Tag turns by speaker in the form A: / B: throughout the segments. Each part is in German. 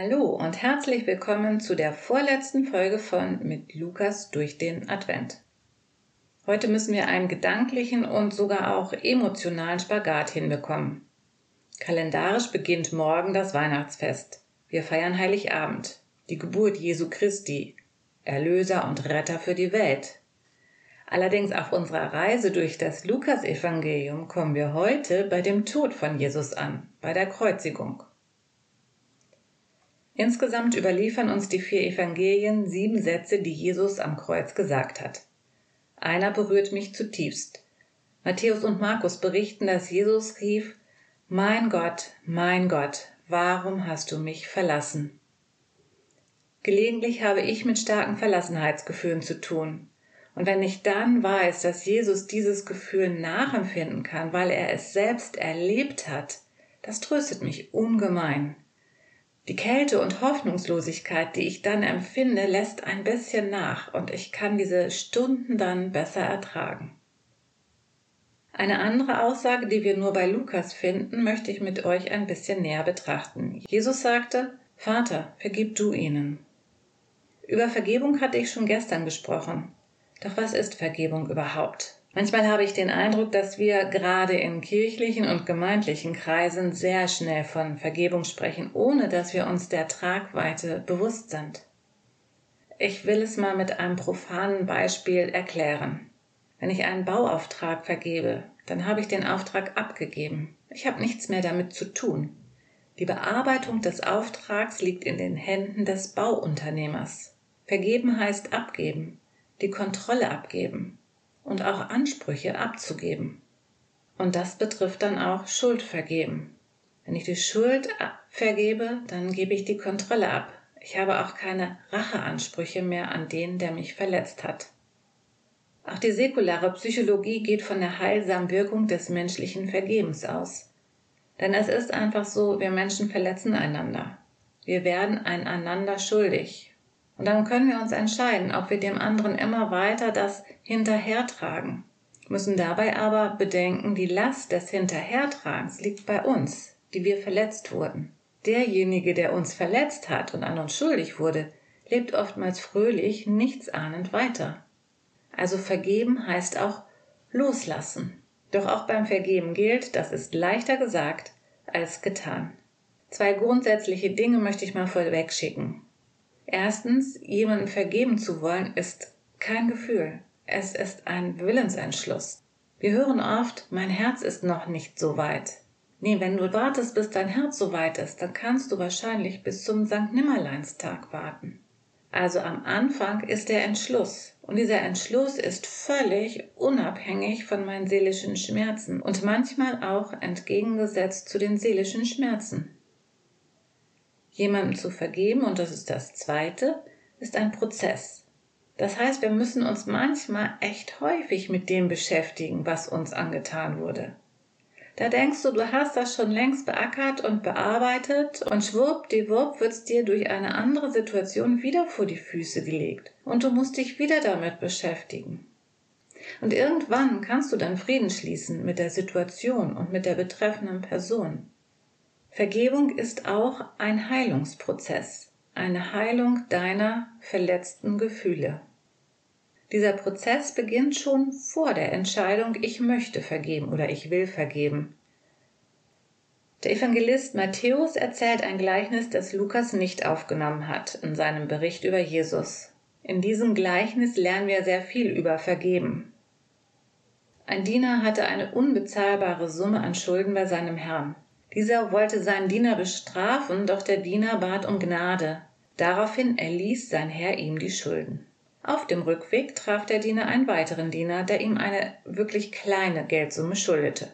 A: und herzlich willkommen zu der vorletzten Folge von Mit Lukas durch den Advent. Heute müssen wir einen gedanklichen und sogar auch emotionalen Spagat hinbekommen. Kalendarisch beginnt morgen das Weihnachtsfest. Wir feiern Heiligabend, die Geburt Jesu Christi, Erlöser und Retter für die Welt. Allerdings auf unserer Reise durch das Lukasevangelium kommen wir heute bei dem Tod von Jesus an, bei der Kreuzigung. Insgesamt überliefern uns die vier Evangelien sieben Sätze, die Jesus am Kreuz gesagt hat. Einer berührt mich zutiefst. Matthäus und Markus berichten, dass Jesus rief, Mein Gott, mein Gott, warum hast du mich verlassen? Gelegentlich habe ich mit starken Verlassenheitsgefühlen zu tun. Und wenn ich dann weiß, dass Jesus dieses Gefühl nachempfinden kann, weil er es selbst erlebt hat, das tröstet mich ungemein. Die Kälte und Hoffnungslosigkeit, die ich dann empfinde, lässt ein bisschen nach und ich kann diese Stunden dann besser ertragen. Eine andere Aussage, die wir nur bei Lukas finden, möchte ich mit euch ein bisschen näher betrachten. Jesus sagte, Vater, vergib du ihnen. Über Vergebung hatte ich schon gestern gesprochen. Doch was ist Vergebung überhaupt? Manchmal habe ich den Eindruck, dass wir gerade in kirchlichen und gemeindlichen Kreisen sehr schnell von Vergebung sprechen, ohne dass wir uns der Tragweite bewusst sind. Ich will es mal mit einem profanen Beispiel erklären. Wenn ich einen Bauauftrag vergebe, dann habe ich den Auftrag abgegeben. Ich habe nichts mehr damit zu tun. Die Bearbeitung des Auftrags liegt in den Händen des Bauunternehmers. Vergeben heißt abgeben, die Kontrolle abgeben und auch Ansprüche abzugeben. Und das betrifft dann auch Schuld vergeben. Wenn ich die Schuld vergebe, dann gebe ich die Kontrolle ab. Ich habe auch keine Racheansprüche mehr an den, der mich verletzt hat. Auch die säkulare Psychologie geht von der heilsamen Wirkung des menschlichen Vergebens aus. Denn es ist einfach so, wir Menschen verletzen einander. Wir werden einander schuldig. Und dann können wir uns entscheiden, ob wir dem anderen immer weiter das hinterhertragen, müssen dabei aber bedenken, die Last des Hinterhertragens liegt bei uns, die wir verletzt wurden. Derjenige, der uns verletzt hat und an uns schuldig wurde, lebt oftmals fröhlich, nichtsahnend weiter. Also vergeben heißt auch loslassen. Doch auch beim Vergeben gilt, das ist leichter gesagt als getan. Zwei grundsätzliche Dinge möchte ich mal vorweg schicken. Erstens, jemandem vergeben zu wollen, ist kein Gefühl. Es ist ein Willensentschluss. Wir hören oft, mein Herz ist noch nicht so weit. Nee, wenn du wartest, bis dein Herz so weit ist, dann kannst du wahrscheinlich bis zum St. Nimmerleinstag warten. Also am Anfang ist der Entschluss. Und dieser Entschluss ist völlig unabhängig von meinen seelischen Schmerzen und manchmal auch entgegengesetzt zu den seelischen Schmerzen. Jemandem zu vergeben, und das ist das Zweite, ist ein Prozess. Das heißt, wir müssen uns manchmal echt häufig mit dem beschäftigen, was uns angetan wurde. Da denkst du, du hast das schon längst beackert und bearbeitet und schwuppdiwupp wird's dir durch eine andere Situation wieder vor die Füße gelegt und du musst dich wieder damit beschäftigen. Und irgendwann kannst du dann Frieden schließen mit der Situation und mit der betreffenden Person. Vergebung ist auch ein Heilungsprozess, eine Heilung deiner verletzten Gefühle. Dieser Prozess beginnt schon vor der Entscheidung, ich möchte vergeben oder ich will vergeben. Der Evangelist Matthäus erzählt ein Gleichnis, das Lukas nicht aufgenommen hat in seinem Bericht über Jesus. In diesem Gleichnis lernen wir sehr viel über Vergeben. Ein Diener hatte eine unbezahlbare Summe an Schulden bei seinem Herrn. Dieser wollte seinen Diener bestrafen, doch der Diener bat um Gnade. Daraufhin erließ sein Herr ihm die Schulden. Auf dem Rückweg traf der Diener einen weiteren Diener, der ihm eine wirklich kleine Geldsumme schuldete.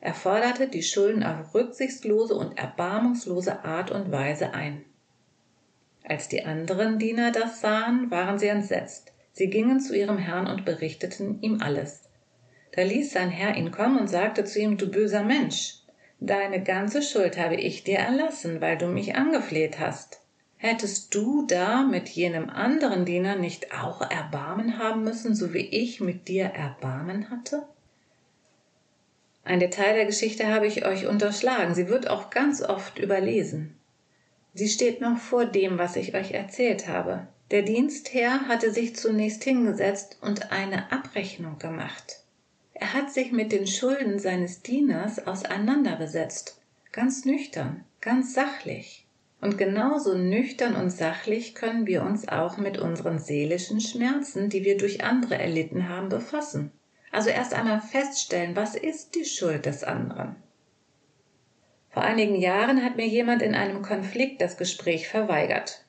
A: Er forderte die Schulden auf rücksichtslose und erbarmungslose Art und Weise ein. Als die anderen Diener das sahen, waren sie entsetzt. Sie gingen zu ihrem Herrn und berichteten ihm alles. Da ließ sein Herr ihn kommen und sagte zu ihm, du böser Mensch, Deine ganze Schuld habe ich dir erlassen, weil du mich angefleht hast. Hättest du da mit jenem anderen Diener nicht auch Erbarmen haben müssen, so wie ich mit dir Erbarmen hatte? Ein Detail der Geschichte habe ich euch unterschlagen, sie wird auch ganz oft überlesen. Sie steht noch vor dem, was ich euch erzählt habe. Der Dienstherr hatte sich zunächst hingesetzt und eine Abrechnung gemacht. Er hat sich mit den Schulden seines Dieners auseinandergesetzt, ganz nüchtern, ganz sachlich. Und genauso nüchtern und sachlich können wir uns auch mit unseren seelischen Schmerzen, die wir durch andere erlitten haben, befassen. Also erst einmal feststellen, was ist die Schuld des anderen. Vor einigen Jahren hat mir jemand in einem Konflikt das Gespräch verweigert.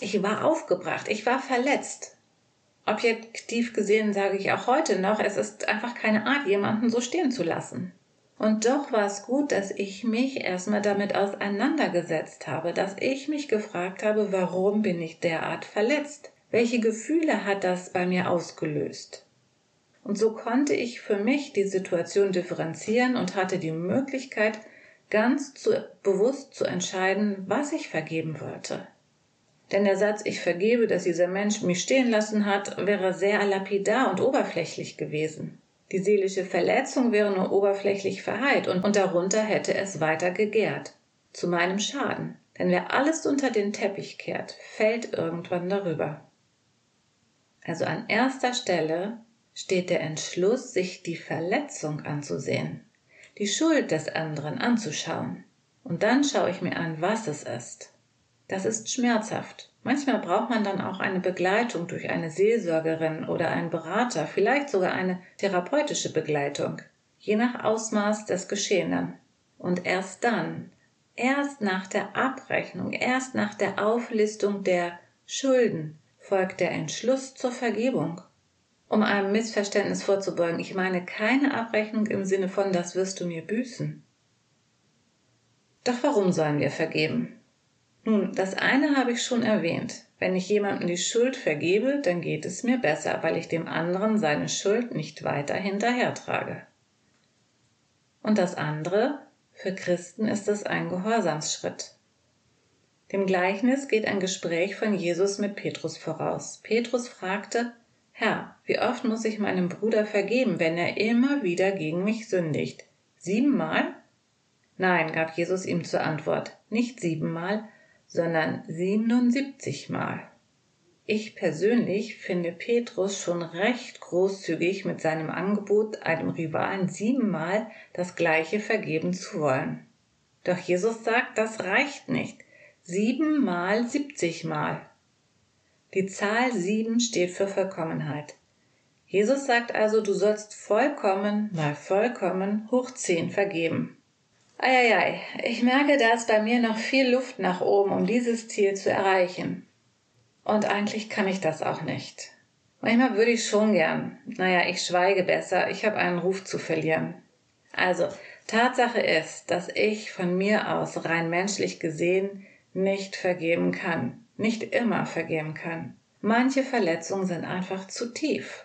A: Ich war aufgebracht, ich war verletzt. Objektiv gesehen sage ich auch heute noch, es ist einfach keine Art, jemanden so stehen zu lassen. Und doch war es gut, dass ich mich erstmal damit auseinandergesetzt habe, dass ich mich gefragt habe, warum bin ich derart verletzt? Welche Gefühle hat das bei mir ausgelöst? Und so konnte ich für mich die Situation differenzieren und hatte die Möglichkeit, ganz zu, bewusst zu entscheiden, was ich vergeben wollte. Denn der Satz Ich vergebe, dass dieser Mensch mich stehen lassen hat, wäre sehr lapidar und oberflächlich gewesen. Die seelische Verletzung wäre nur oberflächlich verheilt und, und darunter hätte es weiter gegärt. Zu meinem Schaden. Denn wer alles unter den Teppich kehrt, fällt irgendwann darüber. Also an erster Stelle steht der Entschluss, sich die Verletzung anzusehen, die Schuld des anderen anzuschauen. Und dann schaue ich mir an, was es ist. Das ist schmerzhaft. Manchmal braucht man dann auch eine Begleitung durch eine Seelsorgerin oder einen Berater, vielleicht sogar eine therapeutische Begleitung, je nach Ausmaß des Geschehenen. Und erst dann, erst nach der Abrechnung, erst nach der Auflistung der Schulden folgt der Entschluss zur Vergebung. Um einem Missverständnis vorzubeugen, ich meine keine Abrechnung im Sinne von das wirst du mir büßen. Doch warum sollen wir vergeben? Nun, das eine habe ich schon erwähnt. Wenn ich jemandem die Schuld vergebe, dann geht es mir besser, weil ich dem anderen seine Schuld nicht weiter hinterhertrage. Und das andere, für Christen ist es ein Gehorsamsschritt. Dem Gleichnis geht ein Gespräch von Jesus mit Petrus voraus. Petrus fragte, Herr, wie oft muss ich meinem Bruder vergeben, wenn er immer wieder gegen mich sündigt? Siebenmal? Nein, gab Jesus ihm zur Antwort, nicht siebenmal, sondern siebenundsiebzigmal. Ich persönlich finde Petrus schon recht großzügig mit seinem Angebot, einem Rivalen siebenmal das gleiche vergeben zu wollen. Doch Jesus sagt, das reicht nicht. Siebenmal siebzigmal. Die Zahl sieben steht für Vollkommenheit. Jesus sagt also, du sollst vollkommen mal vollkommen hoch zehn vergeben. Eieiei, ich merke, da ist bei mir noch viel Luft nach oben, um dieses Ziel zu erreichen. Und eigentlich kann ich das auch nicht. Manchmal würde ich schon gern. Naja, ich schweige besser, ich habe einen Ruf zu verlieren. Also, Tatsache ist, dass ich von mir aus rein menschlich gesehen nicht vergeben kann nicht immer vergeben kann. Manche Verletzungen sind einfach zu tief.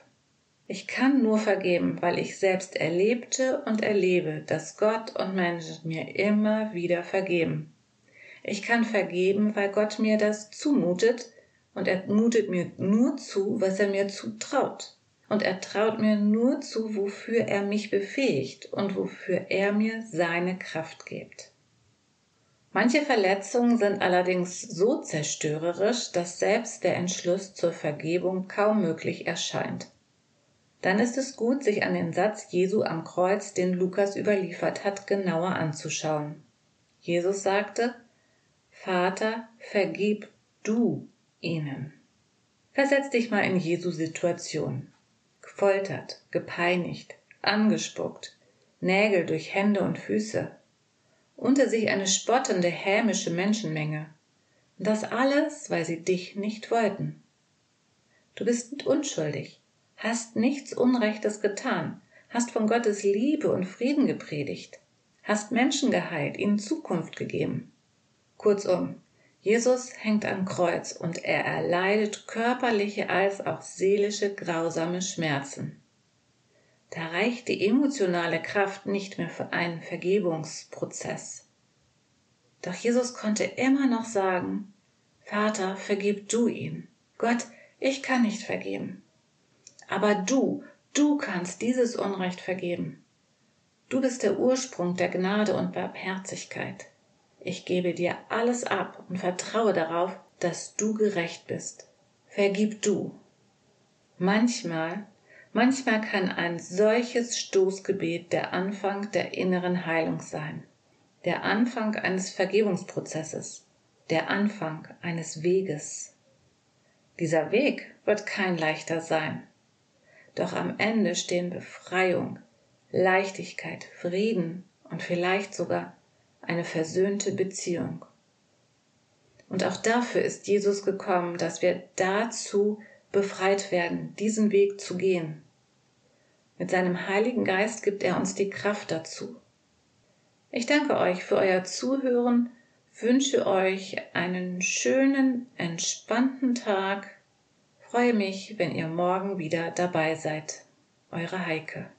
A: Ich kann nur vergeben, weil ich selbst erlebte und erlebe, dass Gott und Menschen mir immer wieder vergeben. Ich kann vergeben, weil Gott mir das zumutet und er mutet mir nur zu, was er mir zutraut. Und er traut mir nur zu, wofür er mich befähigt und wofür er mir seine Kraft gibt. Manche Verletzungen sind allerdings so zerstörerisch, dass selbst der Entschluss zur Vergebung kaum möglich erscheint. Dann ist es gut, sich an den Satz Jesu am Kreuz, den Lukas überliefert hat, genauer anzuschauen. Jesus sagte, Vater, vergib du ihnen. Versetz dich mal in Jesu Situation. Gefoltert, gepeinigt, angespuckt, Nägel durch Hände und Füße, unter sich eine spottende, hämische Menschenmenge. Das alles, weil sie dich nicht wollten. Du bist unschuldig, hast nichts Unrechtes getan, hast von Gottes Liebe und Frieden gepredigt, hast Menschen geheilt, ihnen Zukunft gegeben. Kurzum, Jesus hängt am Kreuz und er erleidet körperliche als auch seelische grausame Schmerzen. Da reicht die emotionale Kraft nicht mehr für einen Vergebungsprozess. Doch Jesus konnte immer noch sagen, Vater, vergib du ihm. Gott, ich kann nicht vergeben. Aber du, du kannst dieses Unrecht vergeben. Du bist der Ursprung der Gnade und Barmherzigkeit. ich gebe dir alles ab und vertraue darauf, dass du gerecht bist. Vergib du. Manchmal, manchmal kann ein solches Stoßgebet der Anfang der inneren Heilung sein, der Anfang eines Vergebungsprozesses, der Anfang eines Weges. Dieser Weg wird kein leichter sein, doch am Ende stehen Befreiung, Leichtigkeit, Frieden und vielleicht sogar eine versöhnte Beziehung. Und auch dafür ist Jesus gekommen, dass wir dazu befreit werden, diesen Weg zu gehen. Mit seinem Heiligen Geist gibt er uns die Kraft dazu. Ich danke euch für euer Zuhören, wünsche euch einen schönen, entspannten Tag, freue mich, wenn ihr morgen wieder dabei seid. Eure Heike.